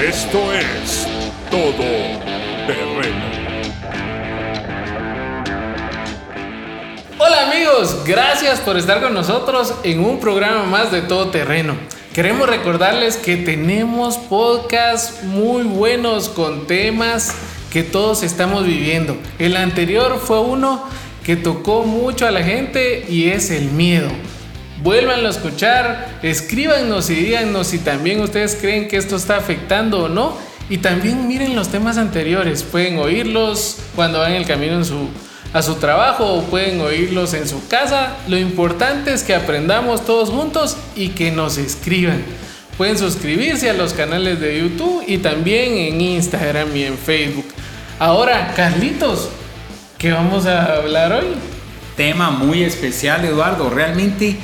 Esto es Todo Terreno. Hola amigos, gracias por estar con nosotros en un programa más de Todo Terreno. Queremos recordarles que tenemos podcasts muy buenos con temas que todos estamos viviendo. El anterior fue uno que tocó mucho a la gente y es el miedo. Vuélvanlo a escuchar, escríbanos y díganos si también ustedes creen que esto está afectando o no. Y también miren los temas anteriores, pueden oírlos cuando van el camino a su trabajo o pueden oírlos en su casa. Lo importante es que aprendamos todos juntos y que nos escriban. Pueden suscribirse a los canales de YouTube y también en Instagram y en Facebook. Ahora, Carlitos, ¿qué vamos a hablar hoy? Tema muy especial, Eduardo. Realmente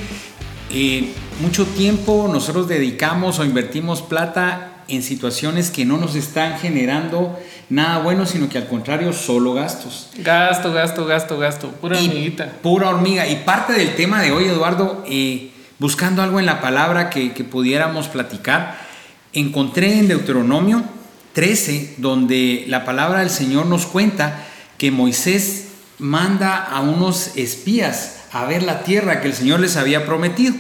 eh, mucho tiempo nosotros dedicamos o invertimos plata en situaciones que no nos están generando nada bueno, sino que al contrario, solo gastos. Gasto, gasto, gasto, gasto. Pura hormiguita. Pura hormiga. Y parte del tema de hoy, Eduardo, eh, buscando algo en la palabra que, que pudiéramos platicar, encontré en Deuteronomio 13, donde la palabra del Señor nos cuenta que Moisés manda a unos espías a ver la tierra que el Señor les había prometido.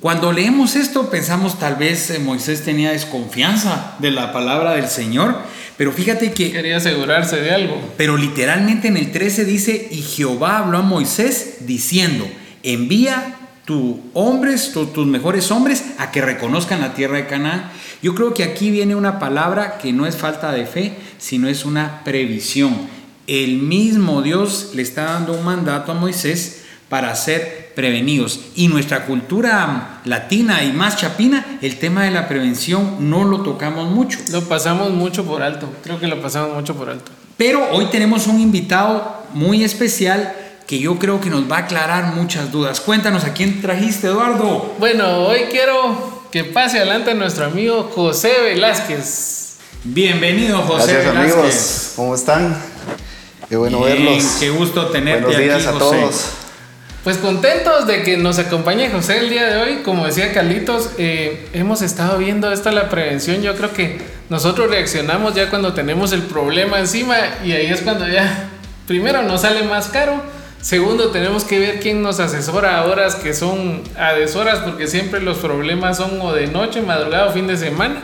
Cuando leemos esto pensamos tal vez eh, Moisés tenía desconfianza de la palabra del Señor, pero fíjate que... Quería asegurarse de algo. Pero literalmente en el 13 dice, y Jehová habló a Moisés diciendo, envía tus hombres, tus mejores hombres, a que reconozcan la tierra de Canaán. Yo creo que aquí viene una palabra que no es falta de fe, sino es una previsión. El mismo Dios le está dando un mandato a Moisés para ser prevenidos. Y nuestra cultura latina y más chapina, el tema de la prevención no lo tocamos mucho. Lo pasamos mucho por alto, creo que lo pasamos mucho por alto. Pero hoy tenemos un invitado muy especial que yo creo que nos va a aclarar muchas dudas. Cuéntanos a quién trajiste, Eduardo. Bueno, hoy quiero que pase adelante nuestro amigo José Velázquez. Bienvenido, José Gracias, amigos. ¿Cómo están? Qué bueno verlos. Qué gusto tenerte Buenos días aquí, a José. todos. Pues contentos de que nos acompañe José el día de hoy. Como decía Carlitos, eh, hemos estado viendo esta la prevención. Yo creo que nosotros reaccionamos ya cuando tenemos el problema encima y ahí es cuando ya, primero, nos sale más caro. Segundo, tenemos que ver quién nos asesora a horas que son a deshoras porque siempre los problemas son o de noche, madrugada o fin de semana.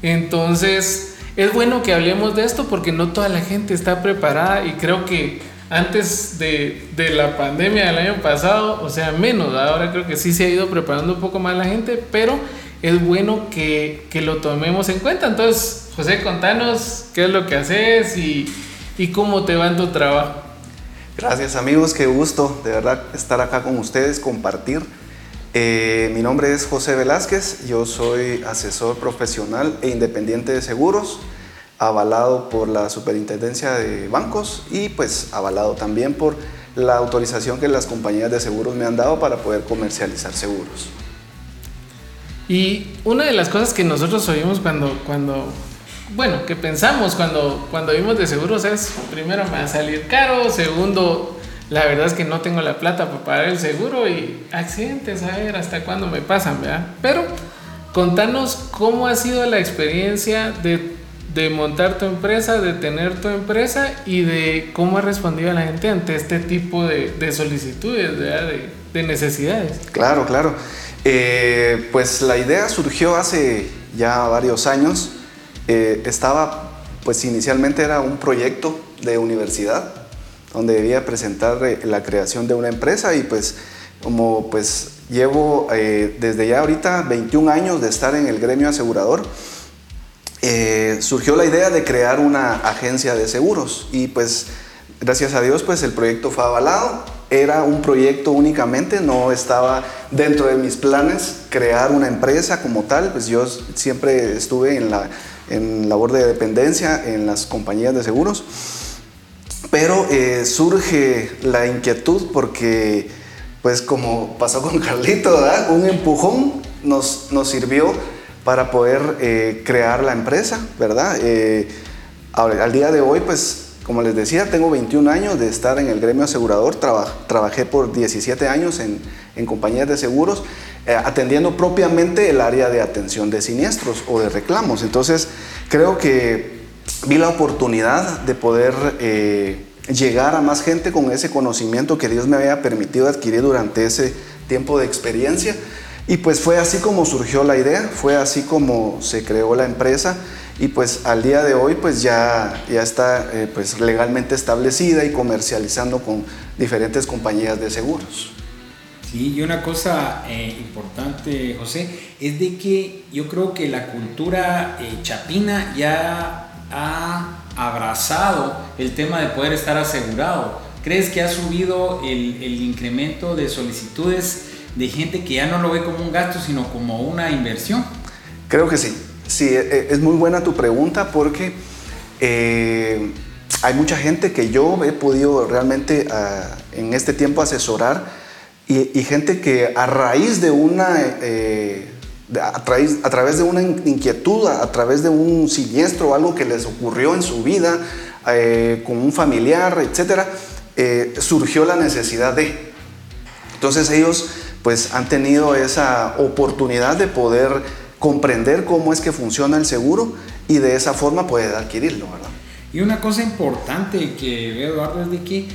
Entonces, es bueno que hablemos de esto porque no toda la gente está preparada y creo que antes de, de, la pandemia del año pasado, o sea, menos, ahora creo que sí se ha ido preparando un poco más la gente, pero es bueno que, que lo tomemos en cuenta. Entonces, José, contanos qué es lo que haces y, y cómo te va en tu trabajo. Gracias amigos, qué gusto de verdad estar acá con ustedes, compartir. Eh, mi nombre es José Velázquez, yo soy asesor profesional e independiente de seguros avalado por la Superintendencia de Bancos y pues avalado también por la autorización que las compañías de seguros me han dado para poder comercializar seguros. Y una de las cosas que nosotros oímos cuando, cuando bueno, que pensamos cuando, cuando vimos de seguros es, primero me va a salir caro, segundo, la verdad es que no tengo la plata para pagar el seguro y accidentes, a ver hasta cuándo me pasan, ¿verdad? Pero contanos cómo ha sido la experiencia de montar tu empresa, de tener tu empresa y de cómo ha respondido la gente ante este tipo de, de solicitudes, de, de, necesidades. Claro, claro. Eh, pues la idea surgió hace ya varios años. Eh, estaba, pues inicialmente era un proyecto de universidad donde debía presentar eh, la creación de una empresa y pues como pues llevo eh, desde ya ahorita 21 años de estar en el gremio asegurador, eh, surgió la idea de crear una agencia de seguros y pues gracias a Dios pues el proyecto fue avalado. Era un proyecto únicamente, no estaba dentro de mis planes crear una empresa como tal, pues yo siempre estuve en la en labor de dependencia en las compañías de seguros, pero eh, surge la inquietud porque pues como pasó con Carlito, un empujón nos, nos sirvió para poder eh, crear la empresa, ¿verdad? Eh, al día de hoy, pues, como les decía, tengo 21 años de estar en el gremio asegurador, Traba, trabajé por 17 años en, en compañías de seguros, eh, atendiendo propiamente el área de atención de siniestros o de reclamos. Entonces, creo que vi la oportunidad de poder eh, llegar a más gente con ese conocimiento que Dios me había permitido adquirir durante ese tiempo de experiencia. Y pues fue así como surgió la idea, fue así como se creó la empresa y pues al día de hoy pues ya, ya está eh, pues legalmente establecida y comercializando con diferentes compañías de seguros. Sí, y una cosa eh, importante, José, es de que yo creo que la cultura chapina ya ha abrazado el tema de poder estar asegurado. ¿Crees que ha subido el, incremento de solicitudes de gente que ya no lo ve como un gasto, sino como una inversión? Creo que sí. Sí, e, e, es muy buena tu pregunta porque eh, hay mucha gente que yo he podido realmente ah, en este tiempo asesorar y, gente que a raíz de una, eh, a, través, de una inquietud, a, través de un siniestro algo que les ocurrió en su vida eh, con un familiar, etcétera, surgió la necesidad de. Entonces ellos pues han tenido esa oportunidad de poder comprender cómo es que funciona el seguro y de esa forma poder adquirirlo, ¿verdad? Y una cosa importante que veo, Eduardo, es que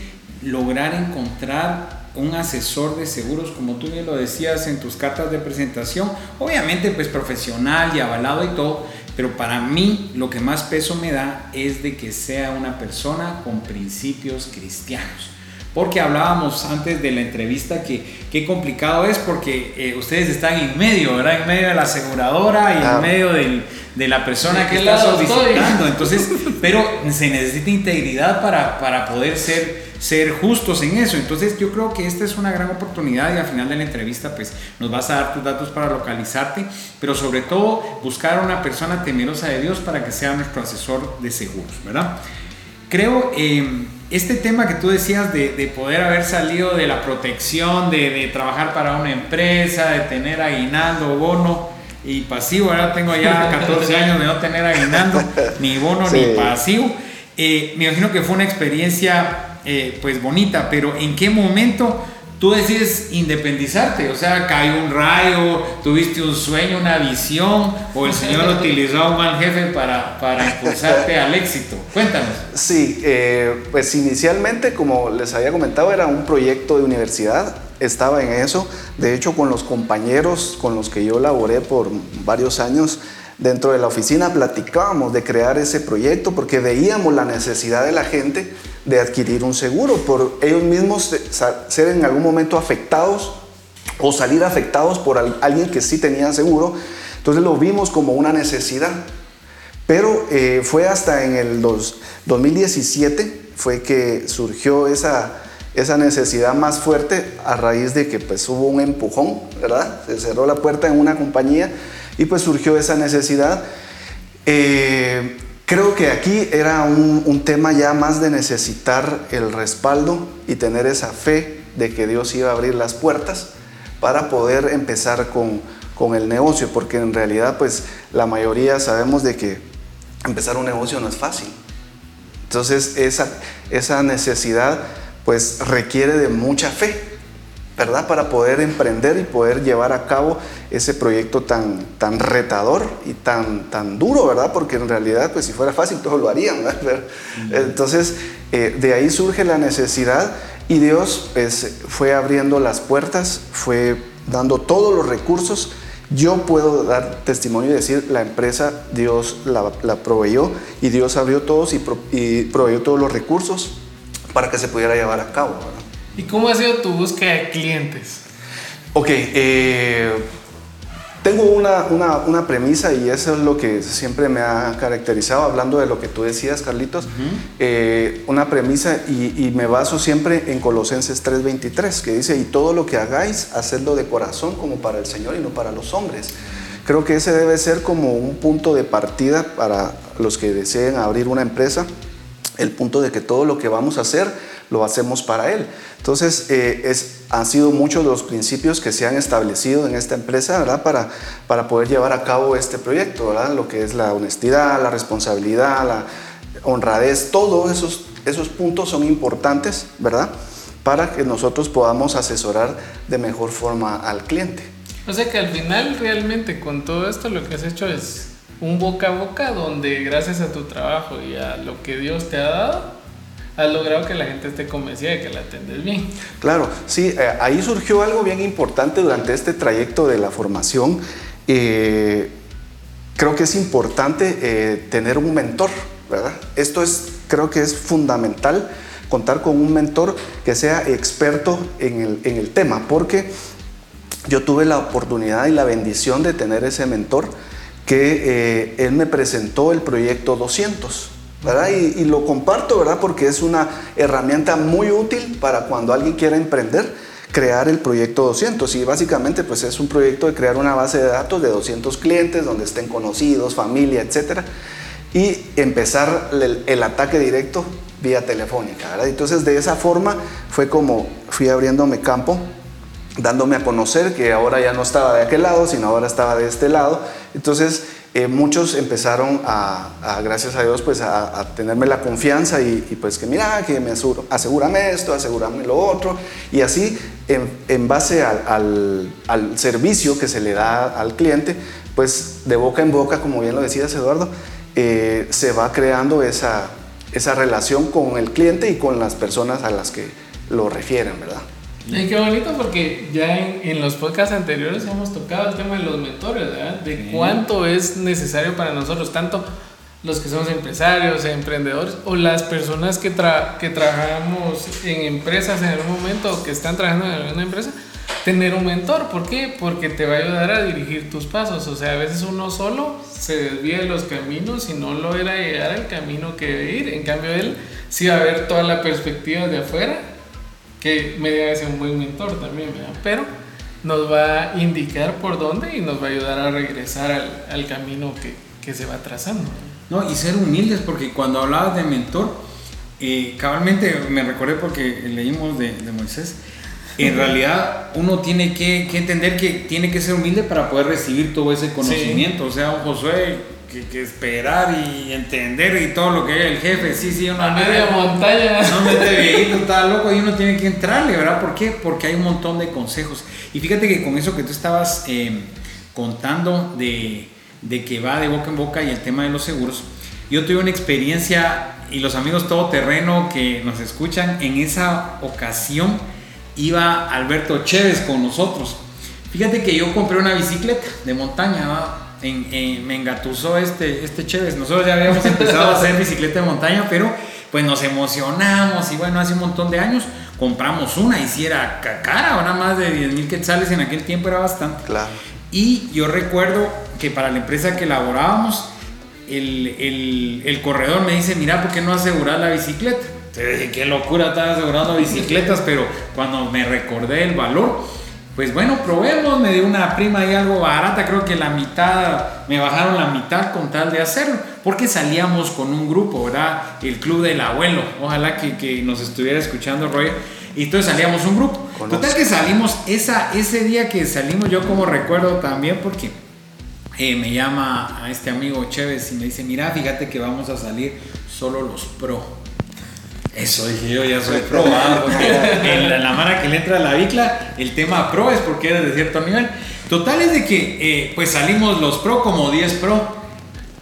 lograr encontrar un asesor de seguros, como tú bien lo decías en tus cartas de presentación, obviamente pues profesional y avalado y todo, pero para mí lo que más peso me da es de que sea una persona con principios cristianos. Porque hablábamos antes de la entrevista que qué complicado es porque eh, ustedes están en medio, ¿verdad? En medio de la aseguradora y en medio de la persona que está solicitando. Entonces, pero se necesita integridad para, para poder ser, ser justos en eso. Entonces, yo creo que esta es una gran oportunidad y al final de la entrevista, pues nos vas a dar tus datos para localizarte, pero sobre todo buscar a una persona temerosa de Dios para que sea nuestro asesor de seguros, ¿verdad? Creo. Eh, este tema que tú decías de, poder haber salido de la protección, de, trabajar para una empresa, de tener aguinaldo, bono y pasivo, ahora tengo ya 14 años de no tener aguinaldo, ni bono ni pasivo. Eh, me imagino que fue una experiencia eh, pues bonita, pero ¿en qué momento tú decides independizarte, o sea, cayó un rayo, tuviste un sueño, una visión, o el Señor utilizó a un mal jefe para, para impulsarte al éxito. Cuéntanos. Sí, eh, pues inicialmente, como les había comentado, era un proyecto de universidad, estaba en eso, de hecho con los compañeros con los que yo laboré por varios años, dentro de la oficina platicábamos de crear ese proyecto porque veíamos la necesidad de la gente de adquirir un seguro, por ellos mismos ser en algún momento afectados o salir afectados por alguien que sí tenía seguro. Entonces lo vimos como una necesidad. Pero eh, fue hasta en el 2017 fue que surgió esa, esa necesidad más fuerte a raíz de que pues hubo un empujón, ¿verdad? Se cerró la puerta en una compañía y pues surgió esa necesidad. Eh, Creo que aquí era un, tema ya más de necesitar el respaldo y tener esa fe de que Dios iba a abrir las puertas para poder empezar con, con el negocio, porque en realidad pues la mayoría sabemos de que empezar un negocio no es fácil. Entonces esa, esa necesidad pues requiere de mucha fe. ¿Verdad? Para poder emprender y poder llevar a cabo ese proyecto tan, tan retador y tan, tan duro, ¿verdad? Porque en realidad, pues si fuera fácil, todos lo harían, Entonces, eh, de ahí surge la necesidad y Dios pues, fue abriendo las puertas, fue dando todos los recursos. Yo puedo dar testimonio y decir, la empresa Dios la, la proveyó y Dios abrió todos y, y, proveyó todos los recursos para que se pudiera llevar a cabo. ¿verdad? ¿Y cómo ha sido tu búsqueda de clientes? Ok, eh, tengo una, una, premisa y eso es lo que siempre me ha caracterizado, hablando de lo que tú decías, Carlitos, eh, una premisa y, me baso siempre en Colosenses 3:23, que dice, y todo lo que hagáis, hacedlo de corazón como para el Señor y no para los hombres. Creo que ese debe ser como un punto de partida para los que deseen abrir una empresa, el punto de que todo lo que vamos a hacer lo hacemos para Él. Entonces, eh, es, han sido muchos los principios que se han establecido en esta empresa, ¿verdad? Para, para poder llevar a cabo este proyecto, ¿verdad? Lo que es la honestidad, la responsabilidad, la honradez, todos esos, esos puntos son importantes, ¿verdad? Para que nosotros podamos asesorar de mejor forma al cliente. O sea que al final realmente con todo esto lo que has hecho es un boca a boca donde gracias a tu trabajo y a lo que Dios te ha dado, has logrado que la gente esté convencida de que la atendes bien. Claro, sí, eh, ahí surgió algo bien importante durante este trayecto de la formación. Eh, creo que es importante eh, tener un mentor, ¿verdad? Esto es, creo que es fundamental contar con un mentor que sea experto en el, en el tema, porque yo tuve la oportunidad y la bendición de tener ese mentor que él me presentó el proyecto 200. Y, lo comparto, ¿verdad? Porque es una herramienta muy útil para cuando alguien quiera emprender, crear el proyecto 200. Y básicamente, pues es un proyecto de crear una base de datos de 200 clientes donde estén conocidos, familia, etcétera, y empezar el, ataque directo vía telefónica, ¿verdad? Entonces, de esa forma fue como fui abriéndome campo dándome a conocer que ahora ya no estaba de aquel lado, sino ahora estaba de este lado. Entonces, eh, muchos empezaron a, gracias a Dios, pues a, tenerme la confianza y, pues que mira, que me aseguro, asegúrame esto, asegúrame lo otro. Y así, en, base al, servicio que se le da al cliente, pues de boca en boca, como bien lo decías Eduardo, eh, se va creando esa, esa relación con el cliente y con las personas a las que lo refieren, ¿verdad? Y qué bonito porque ya en, los podcasts anteriores hemos tocado el tema de los mentores, ¿verdad? De cuánto es necesario para nosotros, tanto los que somos empresarios, emprendedores o las personas que, que trabajamos en empresas en algún momento o que están trabajando en alguna empresa, tener un mentor. ¿Por qué? Porque te va a ayudar a dirigir tus pasos. O sea, a veces uno solo se desvía de los caminos y no logra llegar al camino que debe ir. En cambio, él sí va a ver toda la perspectiva de afuera que me debe ser un buen mentor también, ¿verdad? Pero nos va a indicar por dónde y nos va a ayudar a regresar al, al camino que, que, se va trazando. No, y ser humildes, porque cuando hablabas de mentor, eh, cabalmente me recordé porque leímos de, de Moisés, en realidad uno tiene que, que, entender que tiene que ser humilde para poder recibir todo ese conocimiento. O sea, un Josué que, esperar y entender y todo lo que es el jefe, sí, sí, una media montaña. No me viejito, está loco y uno tiene que entrarle, ¿verdad? ¿Por qué? Porque hay un montón de consejos. Y fíjate que con eso que tú estabas em, contando de, de, que va de boca en boca y el tema de los seguros, yo tuve una experiencia y los amigos todoterreno que nos escuchan, en esa ocasión iba Alberto Chévez con nosotros. Fíjate que yo compré una bicicleta de montaña, ¿verdad? Me engatusó este, este Chévez. Nosotros ya habíamos empezado a hacer bicicleta de montaña, pero pues nos emocionamos y bueno, hace un montón de años compramos una y si era cara, nada más de 10 mil quetzales en aquel tiempo era bastante. Claro. Y yo recuerdo que para la empresa que elaborábamos, el, el, el corredor me dice, mira, ¿por qué no asegurar la bicicleta? Entonces dije, qué locura, estaba asegurando bicicletas, pero cuando me recordé el valor, pues bueno, probemos, me dio una prima y algo barata, creo que la mitad, me bajaron la mitad con tal de hacerlo, porque salíamos con un grupo, ¿verdad? El Club del Abuelo, ojalá que, que nos estuviera escuchando Roy, y entonces salíamos un grupo. Total que salimos, esa, ese día que salimos yo como recuerdo también, porque eh, me llama a este amigo Chévez y me dice, mira, fíjate que vamos a salir solo los pro. Eso dije yo, ya soy pro, porque en la, la, mara que le entra a la bicla, el tema pro es porque eres de cierto nivel. Total es de que eh, pues salimos los pro como 10 pro.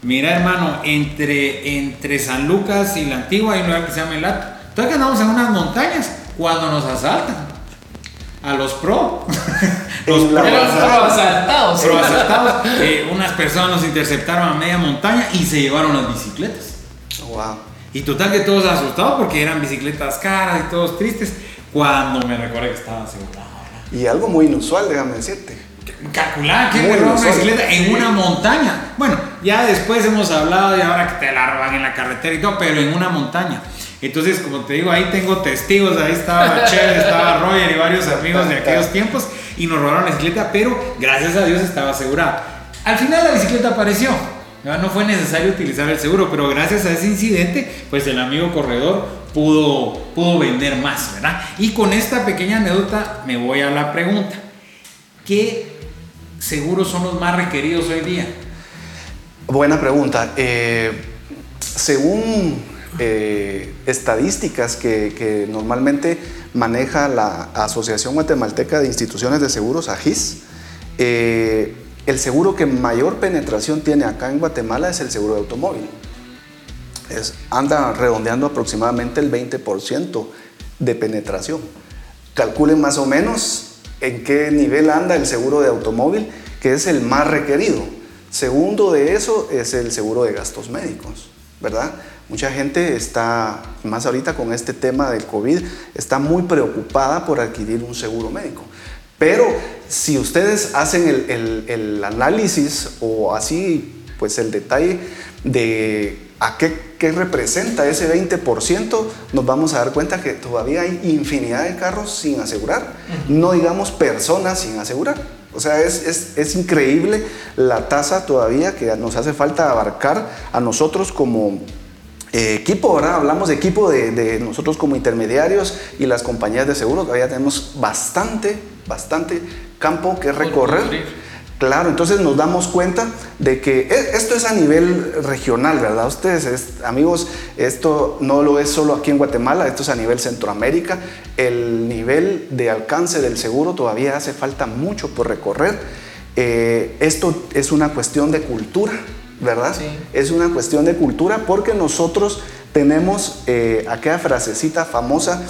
Mira hermano, entre, entre San Lucas y la antigua hay un lugar que se llama El Ato. Todavía andamos en unas montañas cuando nos asaltan. A los pro. los pro, asaltados. Pro asaltados. Eh, unas personas nos interceptaron a media montaña y se llevaron las bicicletas. Wow. Y total que todos asustados porque eran bicicletas caras y todos tristes. Cuando me recuerdo que estaba asegurado. Y algo muy inusual, déjame decirte. Calcular que una bicicleta en una montaña. Bueno, ya después hemos hablado y ahora que te la roban en la carretera y todo, pero en una montaña. Entonces, como te digo, ahí tengo testigos, ahí estaba Cher, estaba Roger y varios amigos de aquellos tiempos y nos robaron la bicicleta, pero gracias a Dios estaba asegurada. Al final la bicicleta apareció, no fue necesario utilizar el seguro, pero gracias a ese incidente, pues el amigo corredor pudo, pudo vender más, ¿verdad? Y con esta pequeña anécdota me voy a la pregunta. ¿Qué seguros son los más requeridos hoy día? Buena pregunta. Eh, según eh, estadísticas que, normalmente maneja la Asociación Guatemalteca de Instituciones de Seguros, AGIS, eh, el seguro que mayor penetración tiene acá en Guatemala es el seguro de automóvil. Es, anda redondeando aproximadamente el 20% de penetración. Calculen más o menos en qué nivel anda el seguro de automóvil, que es el más requerido. Segundo de eso es el seguro de gastos médicos, ¿verdad? Mucha gente está, más ahorita con este tema del COVID, está muy preocupada por adquirir un seguro médico. Pero si ustedes hacen el, análisis o así, pues el detalle de a qué, qué, representa ese 20%, nos vamos a dar cuenta que todavía hay infinidad de carros sin asegurar, no digamos personas sin asegurar. O sea, es, es, es, increíble la tasa todavía que nos hace falta abarcar a nosotros como eh, equipo, ¿verdad? Hablamos de equipo de, de, nosotros como intermediarios y las compañías de seguros, todavía tenemos bastante, bastante campo que recorrer. Claro, entonces nos damos cuenta de que e, esto es a nivel regional, ¿verdad? Ustedes, amigos, esto no lo es solo aquí en Guatemala, esto es a nivel Centroamérica. El nivel de alcance del seguro todavía hace falta mucho por recorrer. Eh, esto es una cuestión de cultura, ¿verdad? Sí. Es una cuestión de cultura porque nosotros tenemos eh, aquella frasecita famosa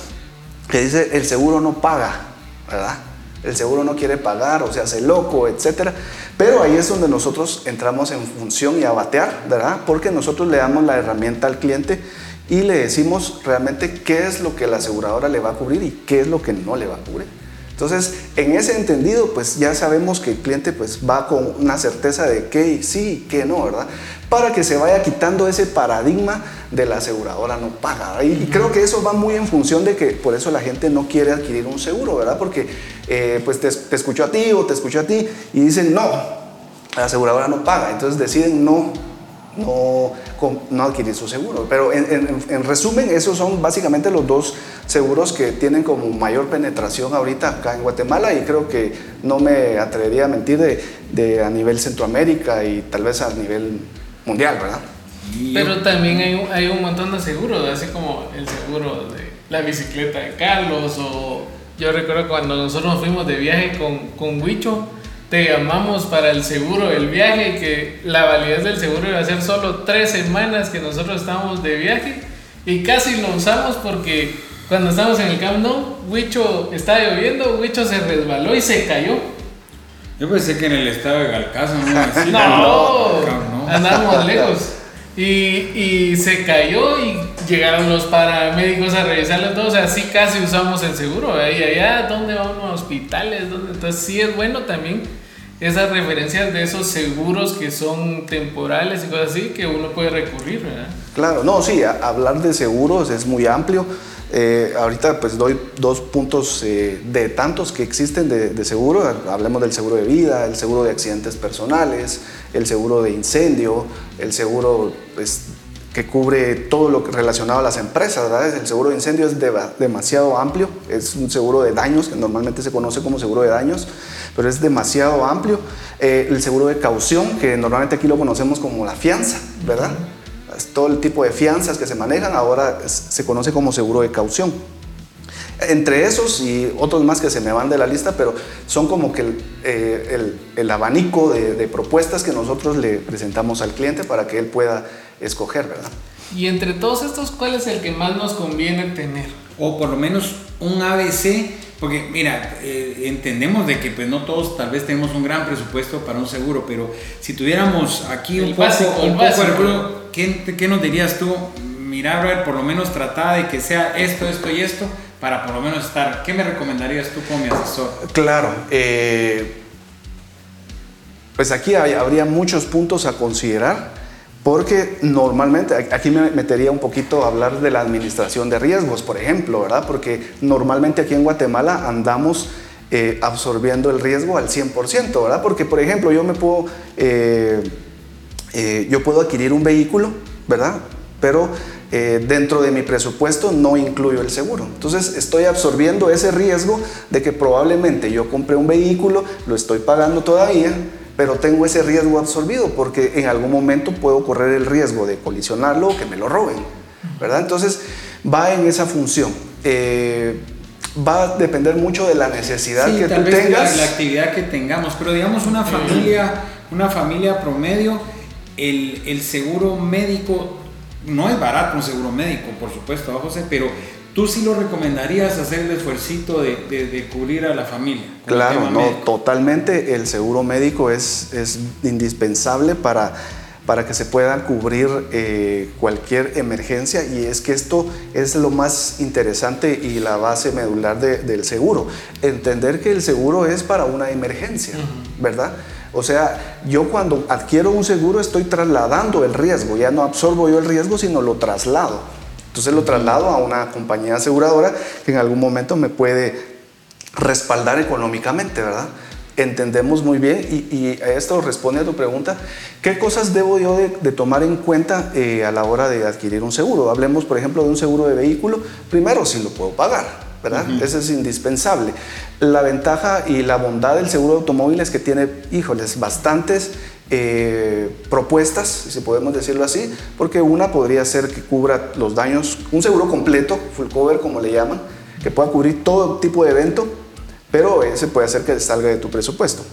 que dice el seguro no paga, ¿verdad? El seguro no quiere pagar o se hace loco, etc. Pero ahí es donde nosotros entramos en función y a batear, ¿verdad? Porque nosotros le damos la herramienta al cliente y le decimos realmente qué es lo que la aseguradora le va a cubrir y qué es lo que no le va a cubrir. Entonces, en ese entendido, pues ya sabemos que el cliente pues va con una certeza de que sí y que no, ¿verdad? Para que se vaya quitando ese paradigma de la aseguradora no paga. Y, creo que eso va muy en función de que por eso la gente no quiere adquirir un seguro, ¿verdad? Porque eh, pues te, te a ti o te escuchó a ti y dicen, no, la aseguradora no paga. Entonces deciden no no, no adquirir su seguro. Pero en, resumen, esos son básicamente los dos seguros que tienen como mayor penetración ahorita acá en Guatemala y creo que no me atrevería a mentir de, de a nivel Centroamérica y tal vez a nivel mundial, ¿verdad? Pero también hay, hay un montón de seguros, así como el seguro de la bicicleta de Carlos o yo recuerdo cuando nosotros nos fuimos de viaje con, con Huicho, te llamamos para el seguro del viaje, que la validez del seguro iba a ser solo tres semanas que nosotros estábamos de viaje y casi lo usamos porque cuando estábamos en el Camp Nou, Huicho estaba lloviendo, Huicho se resbaló y se cayó. Yo pensé que en el estado de Galcazo no, no, no, andamos lejos. Y, y, se cayó y llegaron los paramédicos a revisarlo todo. O sea, sí casi usamos el seguro. Y allá, ¿dónde vamos a hospitales? ¿Dónde? Entonces, sí es bueno también esas referencias de esos seguros que son temporales y cosas así que uno puede recurrir, ¿verdad? Claro, no, sí, hablar de seguros es muy amplio. Eh, ahorita pues doy dos puntos eh, de tantos que existen de, de, seguro. Hablemos del seguro de vida, el seguro de accidentes personales, el seguro de incendio, el seguro pues, que cubre todo lo relacionado a las empresas. ¿verdad? El seguro de incendio es demasiado amplio, es un seguro de daños que normalmente se conoce como seguro de daños pero es demasiado amplio. Eh, el seguro de caución, que normalmente aquí lo conocemos como la fianza, ¿verdad? Es todo el tipo de fianzas que se manejan ahora se conoce como seguro de caución. Entre esos y otros más que se me van de la lista, pero son como que el, eh, el, abanico de, de, propuestas que nosotros le presentamos al cliente para que él pueda escoger, ¿verdad? Y entre todos estos, ¿cuál es el que más nos conviene tener? O por lo menos un ABC porque mira, eh, entendemos de que pues no todos tal vez tenemos un gran presupuesto para un seguro, pero si tuviéramos aquí un poco, un poco ¿qué, ¿qué, nos dirías tú? Mira, ver, por lo menos trata de que sea esto, esto y esto, para por lo menos estar. ¿Qué me recomendarías tú como mi asesor? Claro, eh, pues aquí habría muchos puntos a considerar. Porque normalmente, aquí me metería un poquito a hablar de la administración de riesgos, por ejemplo, ¿verdad? Porque normalmente aquí en Guatemala andamos eh, absorbiendo el riesgo al 100%, ¿verdad? Porque, por ejemplo, yo me puedo, eh, yo puedo adquirir un vehículo, ¿verdad? Pero dentro de mi presupuesto no incluyo el seguro. Entonces estoy absorbiendo ese riesgo de que probablemente yo compré un vehículo, lo estoy pagando todavía, pero tengo ese riesgo absorbido porque en algún momento puedo correr el riesgo de colisionarlo o que me lo roben, ¿verdad? Entonces va en esa función. Eh, va a depender mucho de la necesidad Sí, que tal tú vez tengas. La, la actividad que tengamos, pero digamos una familia, una familia promedio, el, el seguro médico no es barato un seguro médico, por supuesto, ¿va, José, pero tú sí lo recomendarías hacer el esfuercito de, de- de cubrir a la familia. Claro, no, médico. totalmente. El seguro médico es, es indispensable para, para que se pueda cubrir eh, cualquier emergencia y es que esto es lo más interesante y la base medular de- del seguro. Entender que el seguro es para una emergencia, ¿verdad? O sea, yo cuando adquiero un seguro estoy trasladando el riesgo, ya no absorbo yo el riesgo, sino lo traslado. Entonces lo traslado a una compañía aseguradora que en algún momento me puede respaldar económicamente, ¿verdad? Entendemos muy bien y, y esto responde a tu pregunta, ¿qué cosas debo yo de, de tomar en cuenta eh, a la hora de adquirir un seguro? Hablemos, por ejemplo, de un seguro de vehículo, primero si lo puedo pagar, ¿verdad? Eso es indispensable. La ventaja y la bondad del seguro de automóvil es que tiene, híjoles, bastantes eh, propuestas, si podemos decirlo así, porque una podría ser que cubra los daños, un seguro completo, full cover como le llaman, que pueda cubrir todo tipo de evento, pero ese puede hacer que salga de tu presupuesto.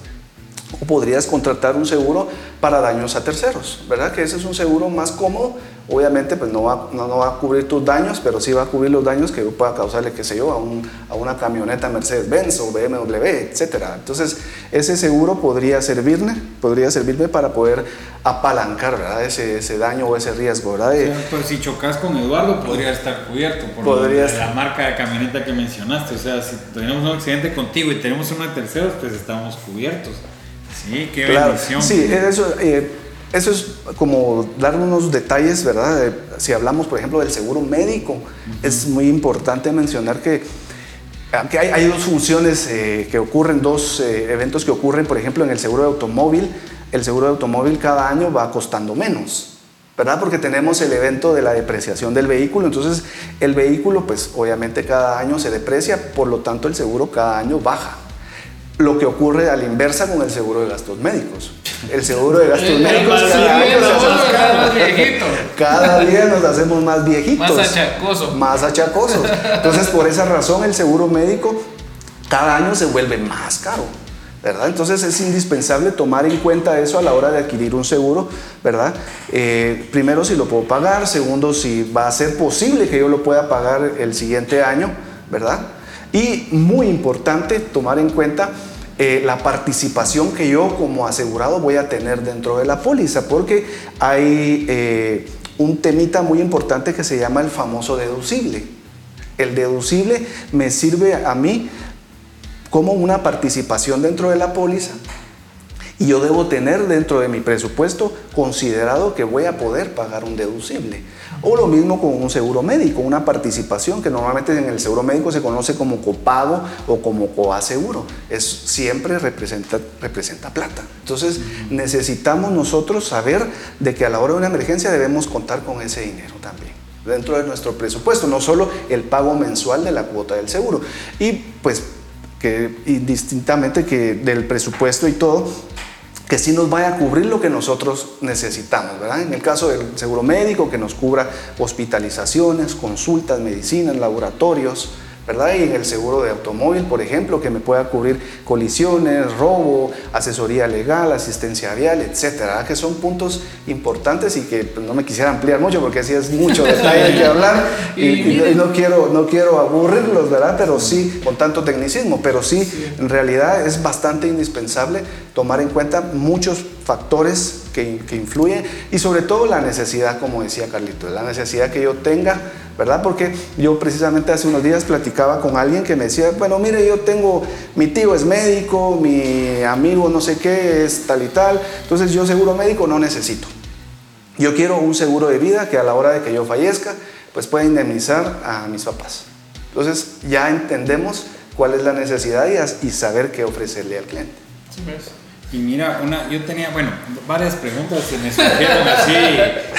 O podrías contratar un seguro para daños a terceros, ¿verdad? Que ese es un seguro más cómodo. Obviamente, pues no va, no, no va a cubrir tus daños, pero sí va a cubrir los daños que pueda causarle, qué sé yo, a, un- a una camioneta Mercedes-Benz o BMW, etcétera. Entonces, ese seguro podría servirme, podría servirme para poder apalancar, ¿verdad? Ese, ese daño o ese riesgo, ¿verdad? O sea, pues si chocas con Eduardo podría estar cubierto por Podría la- marca de camioneta que mencionaste. O sea, si tenemos un accidente contigo y tenemos uno de terceros, pues estamos cubiertos. Sí, qué Claro, bendición. sí, eso, eh, eso es como dar unos detalles, ¿verdad? Si hablamos, por ejemplo, del seguro médico, es muy importante mencionar que, que hay, hay dos funciones eh, que ocurren, dos eh, eventos que ocurren, por ejemplo, en el seguro de automóvil. El seguro de automóvil cada año va costando menos. ¿verdad? Porque tenemos el evento de la depreciación del vehículo, entonces el vehículo pues obviamente cada año se deprecia, por lo tanto el seguro cada año baja. Lo que ocurre a la inversa con el seguro de gastos médicos. El seguro de gastos médicos cada año subiendo, se hace vos, más ¿verdad? caro. Más viejito. Cada día nos hacemos más viejitos. Más achacoso. Más achacosos. Entonces, por esa razón, el seguro médico cada año se vuelve más caro. ¿verdad? Entonces es indispensable tomar en cuenta eso a la hora de adquirir un seguro, ¿verdad? Eh, primero, si lo puedo pagar. Segundo, si va a ser posible que yo lo pueda pagar el siguiente año, ¿verdad? Y muy importante tomar en cuenta eh, la participación que yo como asegurado voy a tener dentro de la póliza, porque hay eh, un temita muy importante que se llama el famoso deducible. El deducible me sirve a mí como una participación dentro de la póliza y yo debo tener dentro de mi presupuesto considerado que voy a poder pagar un deducible. O lo mismo con un seguro médico, una participación que normalmente en el seguro médico se conoce como copago o como coaseguro. Es, siempre representa, representa plata. Entonces necesitamos nosotros saber de que a la hora de una emergencia debemos contar con ese dinero también dentro de nuestro presupuesto, no solo el pago mensual de la cuota del seguro. Y pues que indistintamente que del presupuesto y todo, que sí nos vaya a cubrir lo que nosotros necesitamos, ¿verdad? En el caso del seguro médico, que nos cubra hospitalizaciones, consultas, medicinas, laboratorios, ¿verdad? Y en el seguro de automóvil, por ejemplo, que me pueda cubrir colisiones, robo, asesoría legal, asistencia vial, etcétera, ¿verdad? que son puntos importantes y que pues, no me quisiera ampliar mucho porque así es mucho detalle que hablar y, Y no quiero no quiero aburrirlos, ¿verdad? Pero sí con tanto tecnicismo, pero sí, en realidad es bastante indispensable tomar en cuenta muchos factores que, que influyen y sobre todo la necesidad, como decía Carlitos, la necesidad que yo tenga, ¿verdad? Porque yo precisamente hace unos días platicaba con alguien que me decía, bueno, mire, yo tengo, mi tío es médico, mi amigo no sé qué es tal y tal, entonces yo seguro médico no necesito. Yo quiero un seguro de vida que a la hora de que yo fallezca, pues pueda indemnizar a mis papás. Entonces ya entendemos cuál es la necesidad y, y saber qué ofrecerle al cliente. Sí. Y mira, una, yo tenía, bueno, varias preguntas se me surgieron así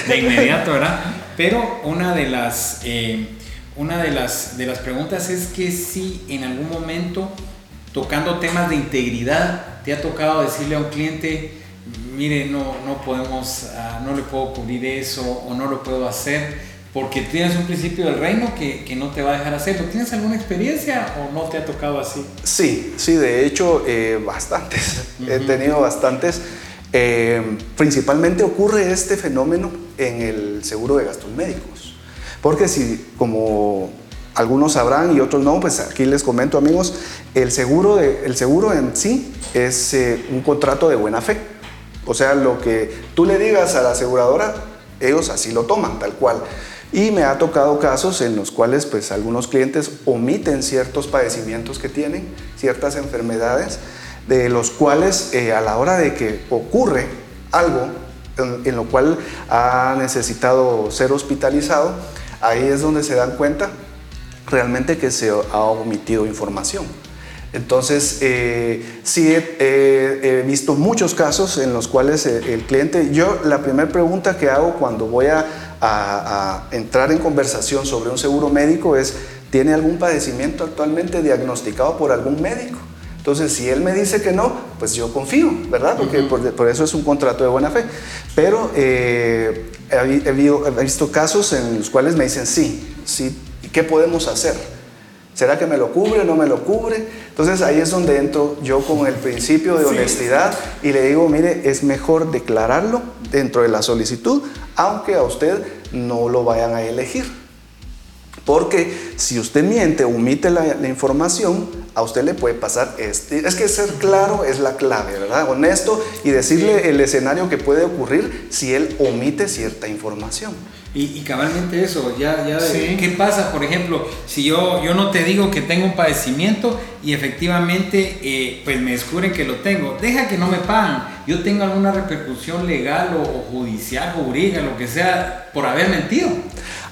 de inmediato, ¿verdad? Pero una de las, eh, una de las, de las preguntas es que si en algún momento, tocando temas de integridad, te ha tocado decirle a un cliente, mire, no, no podemos, ah, no le puedo cubrir eso o no lo puedo hacer porque tienes un principio del reino que, que, no te va a dejar hacerlo. ¿Tienes alguna experiencia o no te ha tocado así? Sí, sí, de hecho, eh, bastantes. He tenido bastantes. Eh, principalmente ocurre este fenómeno en el seguro de gastos médicos. Porque si, como algunos sabrán y otros no, pues aquí les comento amigos, el seguro, de, el seguro en sí es eh, un contrato de buena fe. O sea, lo que tú le digas a la aseguradora, ellos así lo toman, tal cual. Y me ha tocado casos en los cuales pues algunos clientes omiten ciertos padecimientos que tienen, ciertas enfermedades, de los cuales eh, a la hora de que ocurre algo en, lo cual ha necesitado ser hospitalizado, ahí es donde se dan cuenta realmente que se ha omitido información. Entonces, eh, sí he, visto muchos casos en los cuales eh, el, cliente, yo la primera pregunta que hago cuando voy a, entrar en conversación sobre un seguro médico es, ¿tiene algún padecimiento actualmente diagnosticado por algún médico? Entonces, si él me dice que no, pues yo confío, ¿verdad? Porque por, eso es un contrato de buena fe. Pero eh, he, he, visto casos en los cuales me dicen, sí, sí, ¿qué podemos hacer? ¿Será que me lo cubre o no me lo cubre? Entonces ahí es donde entro yo con el principio de honestidad y le digo, mire, es mejor declararlo dentro de la solicitud, aunque a usted no lo vayan a elegir. Porque si usted miente omite la, información, a usted le puede pasar este. Es que ser claro es la clave, ¿verdad? Honesto y decirle el escenario que puede ocurrir si él omite cierta información. Y, cabalmente eso, ya, ya ¿qué pasa? Por ejemplo, si yo, yo no te digo que tengo un padecimiento y efectivamente eh, pues me descubren que lo tengo, deja que no me pagan, yo tengo alguna repercusión legal o, judicial, jurídica, lo que sea, por haber mentido.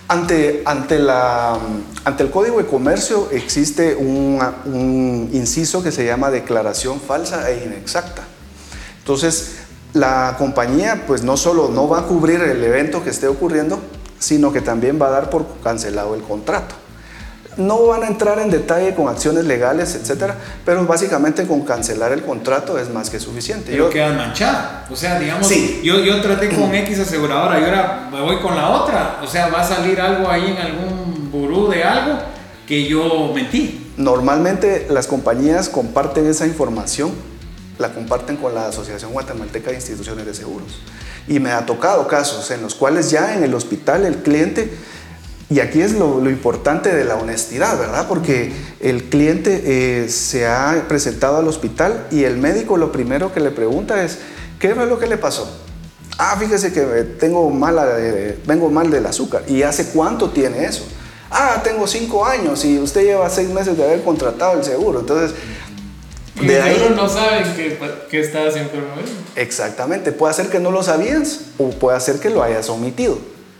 Ante, ante, la, ante el Código de Comercio existe un, un inciso que se llama declaración falsa e inexacta. Entonces, la compañía pues no solo no va a cubrir el evento que esté ocurriendo, sino que también va a dar por cancelado el contrato. No van a entrar en detalle con acciones legales, etcétera, pero básicamente con cancelar el contrato es más que suficiente. Pero queda manchado. O sea, digamos, yo, yo traté con X aseguradora y ahora me voy con la otra. O sea, va a salir algo ahí en algún burú de algo que yo mentí. Normalmente las compañías comparten esa información la comparten con la Asociación Guatemalteca de Instituciones de Seguros. Y me ha tocado casos en los cuales ya en el hospital el cliente, y aquí es lo, importante de la honestidad, ¿verdad? Porque el cliente eh, se ha presentado al hospital y el médico lo primero que le pregunta es, ¿qué fue lo que le pasó? Ah, fíjese que tengo mala, vengo mal del azúcar. ¿Y hace cuánto tiene eso? Ah, tengo cinco años y usted lleva seis meses de haber contratado el seguro. Entonces, de ahí no saben que, que estás enfermo. Exactamente, puede ser que no lo sabías o puede ser que lo hayas omitido.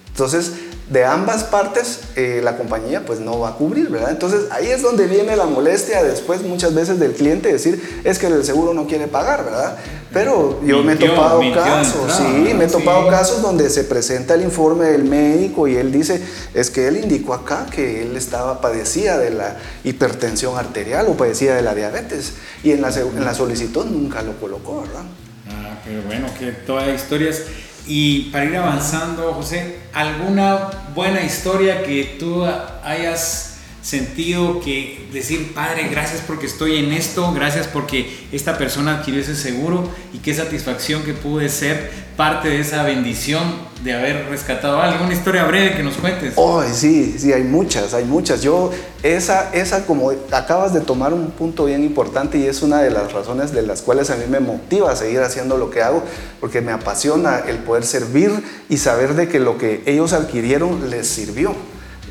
Entonces, de ambas partes eh, la compañía pues no va a cubrir, ¿verdad? Entonces ahí es donde viene la molestia después muchas veces del cliente decir es que el seguro no quiere pagar, ¿verdad? Pero yo me he topado casos, sí, me he topado casos donde se presenta el informe del médico y él dice es que él indicó acá que él estaba padecía de la hipertensión arterial o padecía de la diabetes y en la, en la solicitud nunca lo colocó, ¿verdad? Ah, pero bueno, que todas historias y para ir avanzando, José, ¿alguna buena historia que tú hayas sentido que decir, Padre, gracias porque estoy en esto, gracias porque esta persona adquirió ese seguro y qué satisfacción que pude ser parte de esa bendición de haber rescatado a alguien. Una historia breve que nos cuentes. Oh, sí, sí, hay muchas, hay muchas. Yo, esa, esa como acabas de tomar un punto bien importante y es una de las razones de las cuales a mí me motiva a seguir haciendo lo que hago, porque me apasiona el poder servir y saber de que lo que ellos adquirieron les sirvió.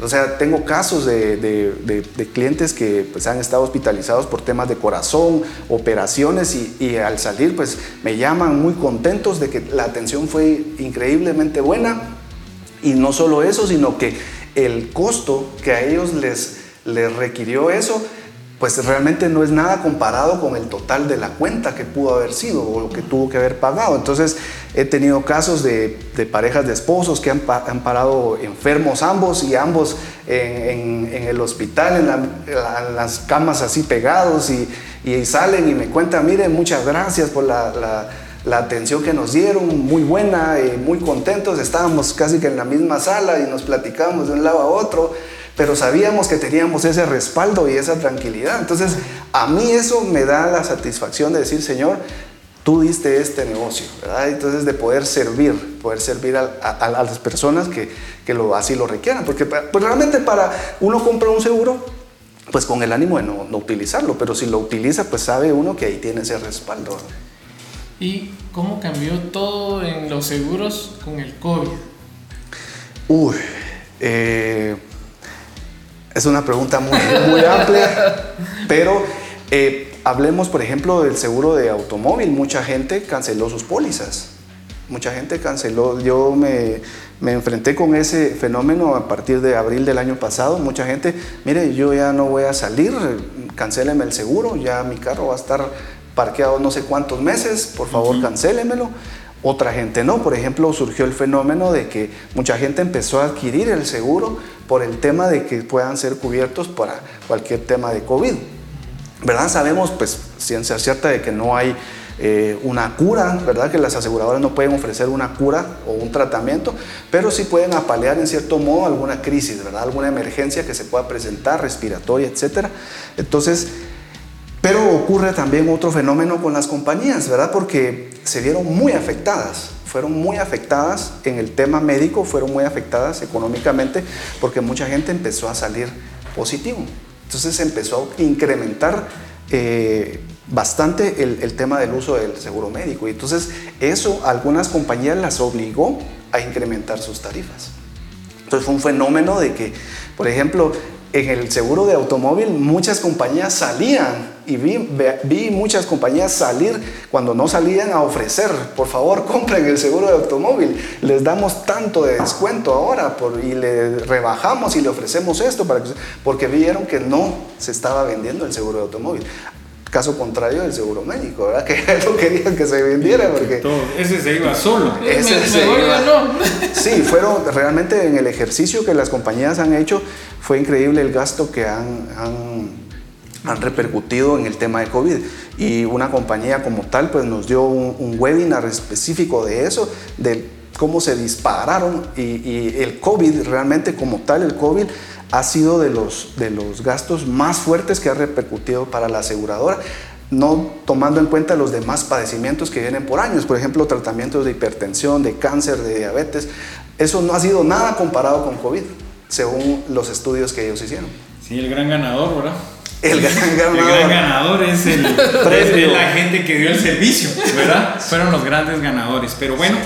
O sea, tengo casos de, clientes que pues, han estado hospitalizados por temas de corazón, operaciones y, al salir pues me llaman muy contentos de que la atención fue increíblemente buena. Y no solo eso, sino que el costo que a ellos les, les requirió eso pues realmente no es nada comparado con el total de la cuenta que pudo haber sido o lo que tuvo que haber pagado. Entonces he tenido casos de, parejas de esposos que han, parado enfermos ambos y ambos en, el hospital, en, las camas así pegados y, salen y me cuentan, miren, muchas gracias por la, la atención que nos dieron, muy buena, eh, muy contentos, estábamos casi que en la misma sala y nos platicábamos de un lado a otro, pero sabíamos que teníamos ese respaldo y esa tranquilidad. Entonces, a mí eso me da la satisfacción de decir, Señor, tú diste este negocio, ¿verdad? Entonces, de poder servir, poder servir a, las personas que, que, lo, así lo requieran, porque pues, realmente para uno compra un seguro, pues con el ánimo de no, no utilizarlo, pero si lo utiliza, pues sabe uno que ahí tiene ese respaldo. ¿Y cómo cambió todo en los seguros con el COVID? Uy, eh, es una pregunta muy, muy amplia, pero eh, hablemos, por ejemplo, del seguro de automóvil. Mucha gente canceló sus pólizas. Mucha gente canceló. Yo me, me enfrenté con ese fenómeno a partir de abril del año pasado. Mucha gente, mire, yo ya no voy a salir, cancéleme el seguro, ya mi carro va a estar parqueado no sé cuántos meses, por favor cancélemelo. Otra gente no, por ejemplo, surgió el fenómeno de que mucha gente empezó a adquirir el seguro por el tema de que puedan ser cubiertos para cualquier tema de COVID. ¿Verdad? Sabemos, pues, ciencia cierta de que no hay eh, una cura, ¿verdad? Que las aseguradoras no pueden ofrecer una cura o un tratamiento, pero sí pueden apalear en cierto modo alguna crisis, ¿verdad? Alguna emergencia que se pueda presentar, respiratoria, etcétera. Entonces, pero ocurre también otro fenómeno con las compañías, ¿verdad? Porque se vieron muy afectadas, fueron muy afectadas en el tema médico, fueron muy afectadas económicamente porque mucha gente empezó a salir positivo. Entonces se empezó a incrementar eh, bastante el, el, tema del uso del seguro médico. Y entonces eso a algunas compañías las obligó a incrementar sus tarifas. Entonces fue un fenómeno de que, por ejemplo, en el seguro de automóvil muchas compañías salían y vi, vi, muchas compañías salir cuando no salían a ofrecer, por favor compren el seguro de automóvil, les damos tanto de descuento ahora por, y le rebajamos y le ofrecemos esto para porque vieron que no se estaba vendiendo el seguro de automóvil. Caso contrario del seguro médico, ¿verdad? Que no querían que se vendiera porque... ese se iba solo. Ese se iba, no. Sí, fueron realmente en el ejercicio que las compañías han hecho, fue increíble el gasto que han, han, han repercutido en el tema de COVID. Y una compañía como tal, pues nos dio un, webinar específico de eso, de cómo se dispararon y, y el COVID, realmente como tal, el COVID ha sido de los, de los gastos más fuertes que ha repercutido para la aseguradora, no tomando en cuenta los demás padecimientos que vienen por años, por ejemplo, tratamientos de hipertensión, de cáncer, de diabetes. Eso no ha sido nada comparado con COVID, según los estudios que ellos hicieron. Sí, el gran ganador, ¿verdad? El gran ganador. El gran ganador es, el, es la gente que dio el servicio, ¿verdad? Fueron los grandes ganadores. Pero bueno,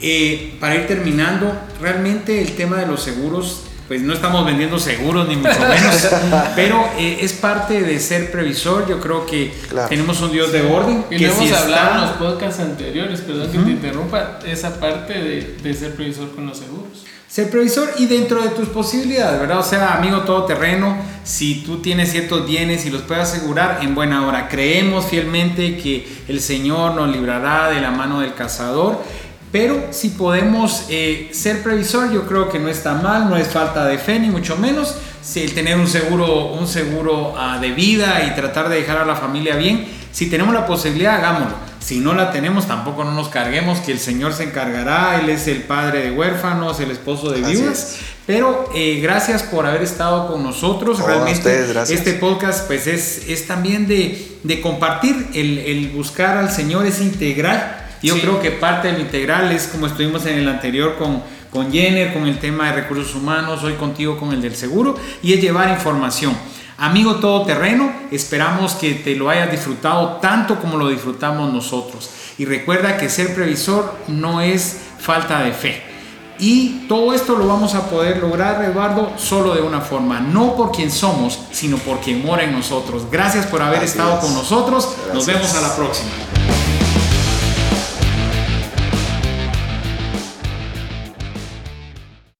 eh, para ir terminando, realmente el tema de los seguros pues no estamos vendiendo seguros ni mucho menos, pero eh, es parte de ser previsor. Yo creo que tenemos un Dios de orden. Y que lo hemos hablado en los podcasts anteriores, perdón que te interrumpa, esa parte de, de, ser previsor con los seguros. Ser previsor y dentro de tus posibilidades, ¿verdad? O sea, amigo todoterreno, si tú tienes ciertos bienes y los puedes asegurar, en buena hora. Creemos fielmente que el Señor nos librará de la mano del cazador pero si podemos eh, ser previsor, yo creo que no está mal, no es falta de fe, ni mucho menos. Si tener un seguro, un seguro ah, de vida y tratar de dejar a la familia bien, si tenemos la posibilidad, hagámoslo. Si no la tenemos, tampoco no nos carguemos, que el Señor se encargará. Él es el padre de huérfanos, el esposo de viudas. Pero eh, gracias por haber estado con nosotros. Realmente este podcast pues es, es también de, de compartir, el, el buscar al Señor es integral yo creo que parte del integral es como estuvimos en el anterior con, con Jenner, con el tema de recursos humanos, hoy contigo con el del seguro, y es llevar información. Amigo todoterreno, esperamos que te lo hayas disfrutado tanto como lo disfrutamos nosotros. Y recuerda que ser previsor no es falta de fe. Y todo esto lo vamos a poder lograr, Eduardo, solo de una forma, no por quien somos, sino por quien mora en nosotros. Gracias por haber estado con nosotros. Nos vemos a la próxima.